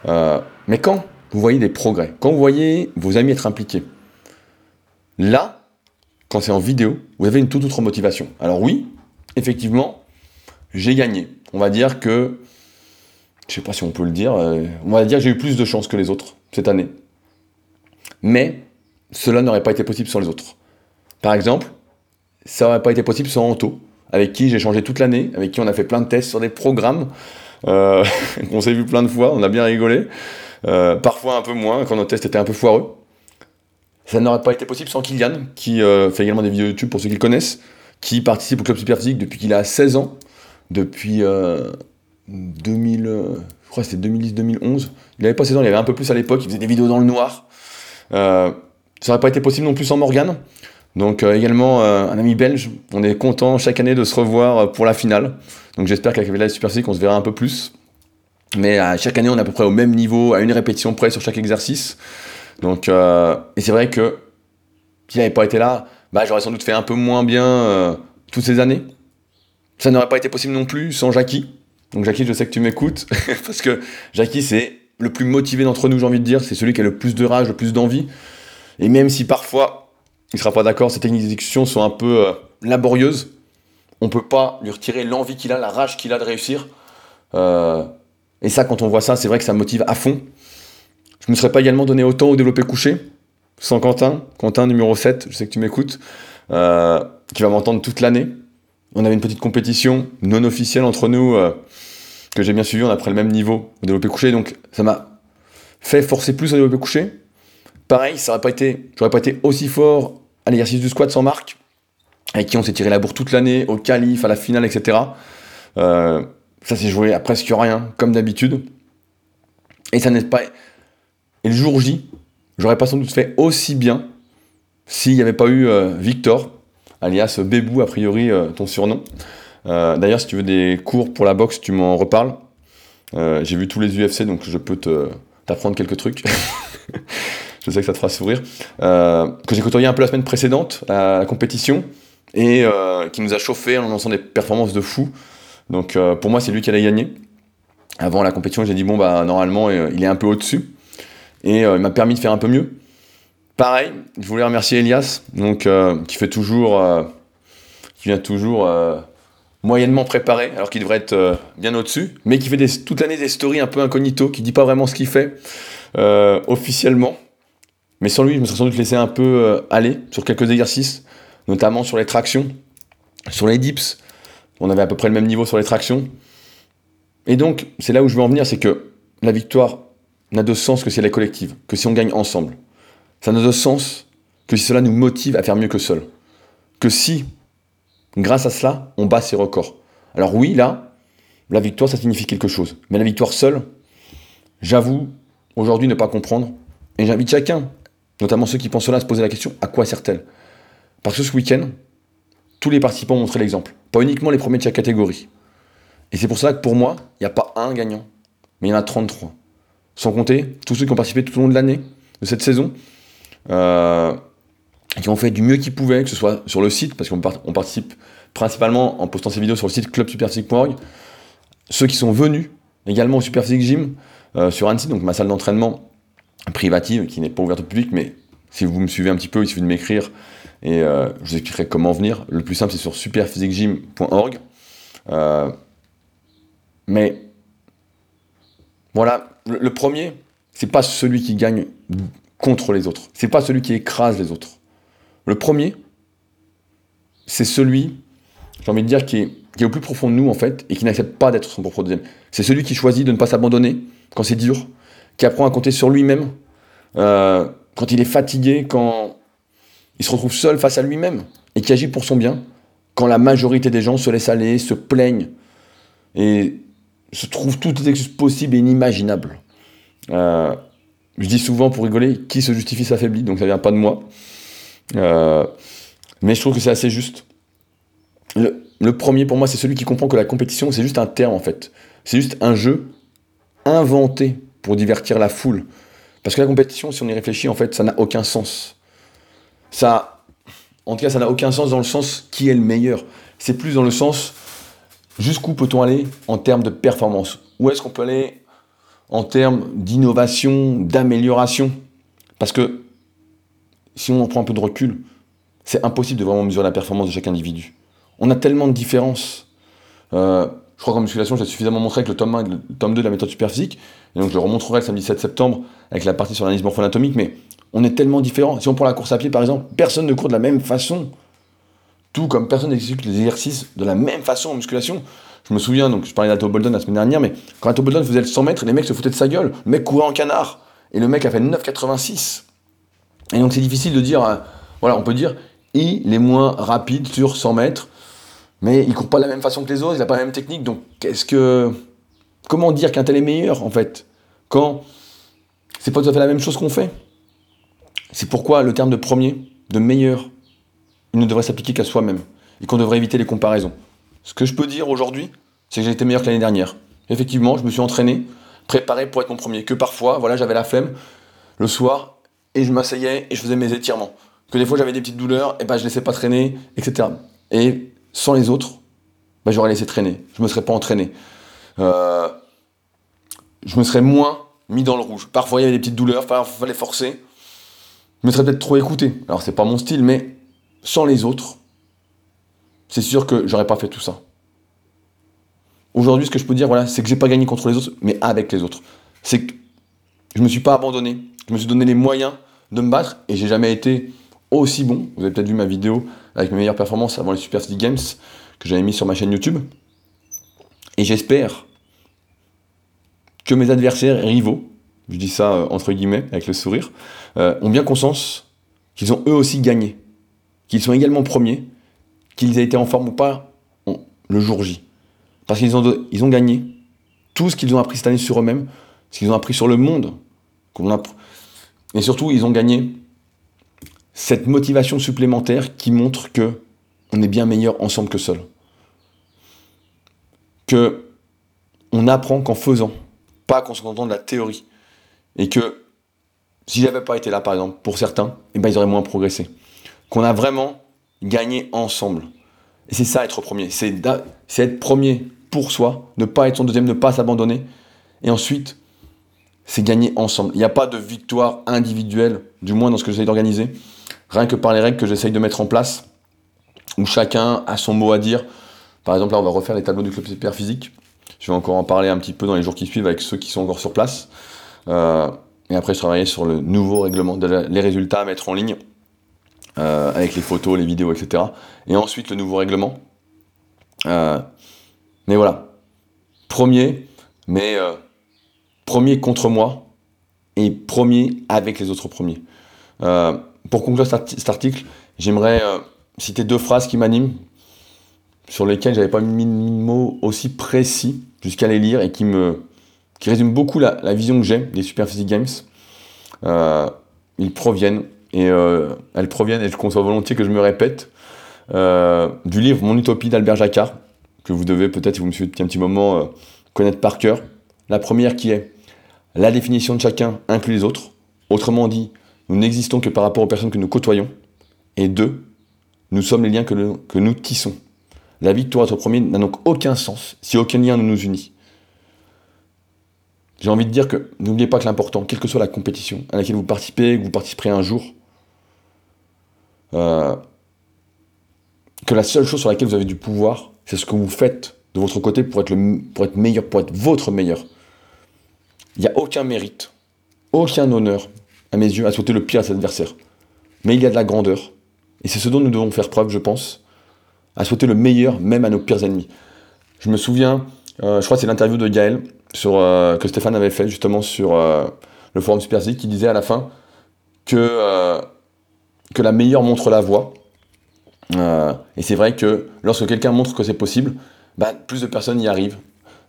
mais quand vous voyez des progrès, quand vous voyez vos amis être impliqués, là, quand c'est en vidéo, vous avez une toute autre motivation. Alors oui, effectivement, j'ai gagné. On va dire que, je sais pas si on peut le dire, euh, on va dire que j'ai eu plus de chance que les autres cette année. Mais cela n'aurait pas été possible sans les autres. Par exemple, ça n'aurait pas été possible sans Anto, avec qui j'ai changé toute l'année, avec qui on a fait plein de tests sur des programmes, euh, on s'est vu plein de fois, on a bien rigolé, euh, parfois un peu moins quand nos tests étaient un peu foireux. Ça n'aurait pas été possible sans Kylian, qui euh, fait également des vidéos YouTube pour ceux qui le connaissent, qui participe au Club Superphysique depuis qu'il a 16 ans, depuis 2000, euh, je crois que c'était 2010-2011. Il avait pas 16 ans, il avait un peu plus à l'époque, il faisait des vidéos dans le noir. Euh, ça n'aurait pas été possible non plus sans Morgan. Donc également un ami belge, on est content chaque année de se revoir pour la finale. Donc j'espère qu'avec la Super on se verra un peu plus. Mais chaque année on est à peu près au même niveau, à une répétition près sur chaque exercice. Donc, euh, et c'est vrai que s'il n'avait pas été là, bah, j'aurais sans doute fait un peu moins bien euh, toutes ces années. Ça n'aurait pas été possible non plus sans Jackie. Donc Jackie, je sais que tu m'écoutes, parce que Jackie, c'est le plus motivé d'entre nous, j'ai envie de dire. C'est celui qui a le plus de rage, le plus d'envie. Et même si parfois, il ne sera pas d'accord, ces techniques d'exécution sont un peu euh, laborieuses, on ne peut pas lui retirer l'envie qu'il a, la rage qu'il a de réussir. et ça, quand on voit ça, c'est vrai que ça motive à fond. Je ne serais pas également donné autant au développé couché, sans Quentin, Quentin numéro 7, je sais que tu m'écoutes, euh, qui va m'entendre toute l'année. On avait une petite compétition non officielle entre nous, euh, que j'ai bien suivi, on a pris le même niveau au développé couché, donc ça m'a fait forcer plus au développé couché. Pareil, ça aurait pas été, j'aurais pas été aussi fort à l'exercice du squat sans marque, avec qui on s'est tiré la bourre toute l'année, au qualif, à la finale, etc. Euh, ça s'est joué à presque rien, comme d'habitude. Et ça n'est pas, et le jour J, j'aurais pas sans doute fait aussi bien s'il n'y avait pas eu euh, Victor, alias Bébou, a priori euh, ton surnom. Euh, d'ailleurs, si tu veux des cours pour la boxe, tu m'en reparles. J'ai vu tous les UFC, donc je peux t'apprendre quelques trucs. je sais que ça te fera sourire. que j'ai côtoyé un peu la semaine précédente à la compétition et qui nous a chauffé en lançant des performances de fou. Donc pour moi, c'est lui qui allait gagner. Avant la compétition, j'ai dit bon bah normalement il est un peu au-dessus et euh, il m'a permis de faire un peu mieux. Pareil, je voulais remercier Elias, donc, euh, qui fait toujours, euh, qui vient toujours moyennement préparé, alors qu'il devrait être bien au-dessus, mais qui fait des, toute l'année des stories un peu incognito, qui dit pas vraiment ce qu'il fait officiellement. Mais sans lui, je me serais sans doute laissé un peu aller sur quelques exercices, notamment sur les tractions, sur les dips. On avait à peu près le même niveau sur les tractions. Et donc, c'est là où je veux en venir, c'est que la victoire n'a de sens que si elle est collective, que si on gagne ensemble. Ça n'a de sens que si cela nous motive à faire mieux que seul. Que si, grâce à cela, on bat ses records. Alors oui, là, la victoire, ça signifie quelque chose. Mais la victoire seule, j'avoue, aujourd'hui, ne pas comprendre. Et j'invite chacun, notamment ceux qui pensent cela, à se poser la question, à quoi sert-elle? Parce que ce week-end, tous les participants ont montré l'exemple. Pas uniquement les premiers de chaque catégorie. Et c'est pour ça que pour moi, il n'y a pas un gagnant, mais il y en a 33 sans compter tous ceux qui ont participé tout au long de l'année, de cette saison, euh, qui ont fait du mieux qu'ils pouvaient, que ce soit sur le site, parce qu'on participe principalement en postant ces vidéos sur le site clubsuperphysique.org, ceux qui sont venus également au Superphysique Gym euh, sur Annecy, donc ma salle d'entraînement privative, qui n'est pas ouverte au public, mais si vous me suivez un petit peu, il suffit de m'écrire et euh, je vous expliquerai comment venir. Le plus simple, c'est sur superphysiquegym.org. mais voilà, le, premier, c'est pas celui qui gagne contre les autres. C'est pas celui qui écrase les autres. Le premier, c'est celui, j'ai envie de dire, qui est, au plus profond de nous, en fait, et qui n'accepte pas d'être son propre deuxième. C'est celui qui choisit de ne pas s'abandonner quand c'est dur, qui apprend à compter sur lui-même, euh, quand il est fatigué, quand il se retrouve seul face à lui-même, et qui agit pour son bien, quand la majorité des gens se laissent aller, se plaignent, et se trouve toutes les excuses possibles et inimaginables. Euh, je dis souvent pour rigoler, qui se justifie s'affaiblit, donc ça vient pas de moi. Euh, mais je trouve que c'est assez juste. Le, premier pour moi, c'est celui qui comprend que la compétition, c'est juste un terme en fait. C'est juste un jeu inventé pour divertir la foule. Parce que la compétition, si on y réfléchit, en fait, ça n'a aucun sens. Ça, en tout cas, ça n'a aucun sens dans le sens qui est le meilleur. C'est plus dans le sens jusqu'où peut-on aller en termes de performance? Où est-ce qu'on peut aller en termes d'innovation, d'amélioration? Parce que si on prend un peu de recul, c'est impossible de vraiment mesurer la performance de chaque individu. On a tellement de différences. Euh, je crois qu'en musculation, j'ai suffisamment montré avec le tome 1 et le tome 2 de la méthode superphysique. Et donc je le remontrerai le samedi 7 septembre avec la partie sur l'analyse morpho-anatomique. Mais on est tellement différents. Si on prend la course à pied, par exemple, personne ne court de la même façon. Tout comme personne n'exécute les exercices de la même façon en musculation. Je me souviens, donc je parlais d'Ato Bolden la semaine dernière, mais quand Ato Bolden faisait le 100 mètres, les mecs se foutaient de sa gueule. Le mec courait en canard. Et le mec a fait 9,86. Et donc c'est difficile de dire, euh, voilà, on peut dire, il est moins rapide sur 100 mètres mais il court pas de la même façon que les autres, il n'a pas la même technique, donc qu'est-ce que. Comment dire qu'un tel est meilleur en fait? Quand c'est pas tout à fait la même chose qu'on fait. C'est pourquoi le terme de premier, de meilleur, il ne devrait s'appliquer qu'à soi-même et qu'on devrait éviter les comparaisons. Ce que je peux dire aujourd'hui, c'est que j'ai été meilleur que l'année dernière. Effectivement, je me suis entraîné, préparé pour être mon premier. Que parfois, voilà, j'avais la flemme le soir et je m'asseyais et je faisais mes étirements. Que des fois j'avais des petites douleurs et ben je laissais pas traîner, etc. Et sans les autres, bah, j'aurais laissé traîner. Je me serais pas entraîné. Euh, je me serais moins mis dans le rouge. Parfois, il y avait des petites douleurs, il fallait forcer. Je me serais peut-être trop écouté. Alors, c'est pas mon style, mais sans les autres, c'est sûr que j'aurais pas fait tout ça. Aujourd'hui, ce que je peux dire, voilà, c'est que j'ai pas gagné contre les autres, mais avec les autres. C'est que je me suis pas abandonné. Je me suis donné les moyens de me battre et j'ai jamais été aussi bon. Vous avez peut-être vu ma vidéo avec mes meilleures performances avant les Super City Games que j'avais mis sur ma chaîne YouTube. Et j'espère que mes adversaires rivaux, je dis ça euh, entre guillemets avec le sourire, euh, ont bien conscience qu'ils ont eux aussi gagné, qu'ils sont également premiers, qu'ils aient été en forme ou pas le jour J. Parce qu'ils ont, gagné tout ce qu'ils ont appris cette année sur eux-mêmes, ce qu'ils ont appris sur le monde. Et surtout, ils ont gagné cette motivation supplémentaire qui montre que on est bien meilleur ensemble que seul. Que on apprend qu'en faisant, pas qu'en se contentant de la théorie. Et que si j'avais pas été là, par exemple, pour certains, eh ben, ils auraient moins progressé. Qu'on a vraiment gagné ensemble. Et c'est ça être premier. C'est être premier pour soi, ne pas être son deuxième, ne pas s'abandonner. Et ensuite, c'est gagner ensemble. Il n'y a pas de victoire individuelle, du moins dans ce que j'essaie d'organiser rien que par les règles que j'essaye de mettre en place, où chacun a son mot à dire. Par exemple, là, on va refaire les tableaux du club super physique. Je vais encore en parler un petit peu dans les jours qui suivent avec ceux qui sont encore sur place. Euh, et après, je travaillerai sur le nouveau règlement, les résultats à mettre en ligne, euh, avec les photos, les vidéos, etc. Et ensuite, le nouveau règlement. Euh, mais voilà. Premier, mais premier contre moi et premier avec les autres premiers pour conclure cet article, j'aimerais euh, citer deux phrases qui m'animent, sur lesquelles j'avais pas mis de mots aussi précis jusqu'à les lire et qui me qui résument beaucoup la, vision que j'ai des Super Physique Games. Euh, ils proviennent et euh, elles proviennent et je conçois volontiers que je me répète du livre Mon Utopie d'Albert Jacquard que vous devez peut-être si vous me suivez depuis un petit moment connaître par cœur. La première qui est la définition de chacun inclut les autres. Autrement dit, nous n'existons que par rapport aux personnes que nous côtoyons. Et deux, nous sommes les liens que, nous tissons. La victoire être premier n'a donc aucun sens si aucun lien ne nous unit. J'ai envie de dire que n'oubliez pas que l'important, quelle que soit la compétition à laquelle vous participez, que vous participerez un jour, euh, que la seule chose sur laquelle vous avez du pouvoir, c'est ce que vous faites de votre côté pour être, meilleur, pour être votre meilleur. Il n'y a aucun mérite, aucun honneur, à mes yeux, à souhaiter le pire à ses adversaires. Mais il y a de la grandeur. Et c'est ce dont nous devons faire preuve, je pense, à souhaiter le meilleur même à nos pires ennemis. Je me souviens, euh, je crois que c'est l'interview de Gaël euh, que Stéphane avait fait justement sur le forum Super qui disait à la fin que, que la meilleure montre la voie. et c'est vrai que lorsque quelqu'un montre que c'est possible, bah, plus de personnes y arrivent.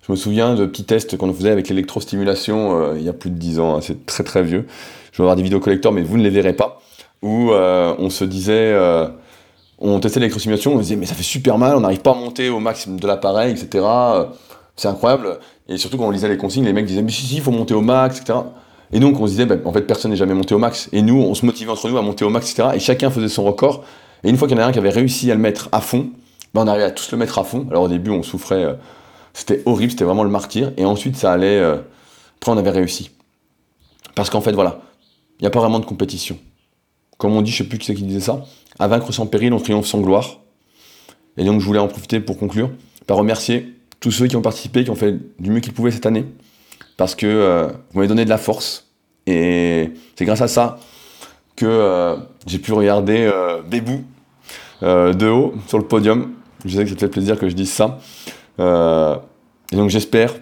Je me souviens de petits tests qu'on faisait avec l'électrostimulation il y a plus de 10 ans, hein, c'est très très vieux je vais avoir des vidéos collecteurs, mais vous ne les verrez pas, où euh, on se disait, euh, on testait l'électrostimulation, on se disait, mais ça fait super mal, on n'arrive pas à monter au maximum de l'appareil, etc. C'est incroyable. Et surtout, quand on lisait les consignes, les mecs disaient, mais si, si, il faut monter au max, etc. Et donc on se disait, ben, en fait, personne n'est jamais monté au max. Et nous, on se motivait entre nous à monter au max, etc. Et chacun faisait son record. Et une fois qu'il y en a un qui avait réussi à le mettre à fond, ben, on arrivait à tous le mettre à fond. Alors au début, on souffrait, euh, c'était horrible, c'était vraiment le martyr. Et ensuite, ça allait. Euh, après, on avait réussi. Parce qu'en fait, voilà, il n'y a pas vraiment de compétition. Comme on dit, je sais plus qui c'est qui disait ça, à vaincre sans péril, on triomphe sans gloire. Et donc, je voulais en profiter pour conclure par remercier tous ceux qui ont participé, qui ont fait du mieux qu'ils pouvaient cette année. Parce que euh, vous m'avez donné de la force. Et c'est grâce à ça que euh, j'ai pu regarder euh, euh, de haut sur le podium. Je sais que ça te fait plaisir que je dise ça. et donc j'espère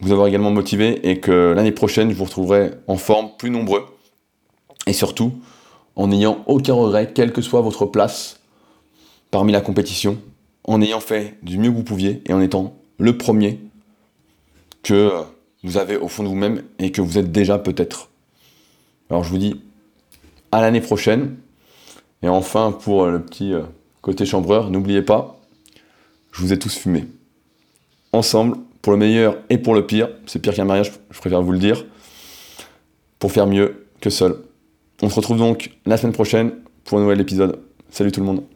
vous avoir également motivé et que l'année prochaine, je vous retrouverai en forme, plus nombreux. Et surtout, en n'ayant aucun regret, quelle que soit votre place parmi la compétition, en ayant fait du mieux que vous pouviez et en étant le premier que vous avez au fond de vous-même et que vous êtes déjà peut-être. Alors je vous dis à l'année prochaine. Et enfin, pour le petit euh, côté chambreur, n'oubliez pas, je vous ai tous fumé. Ensemble, pour le meilleur et pour le pire, c'est pire qu'un mariage, je préfère vous le dire, pour faire mieux que seul. On se retrouve donc la semaine prochaine pour un nouvel épisode. Salut tout le monde.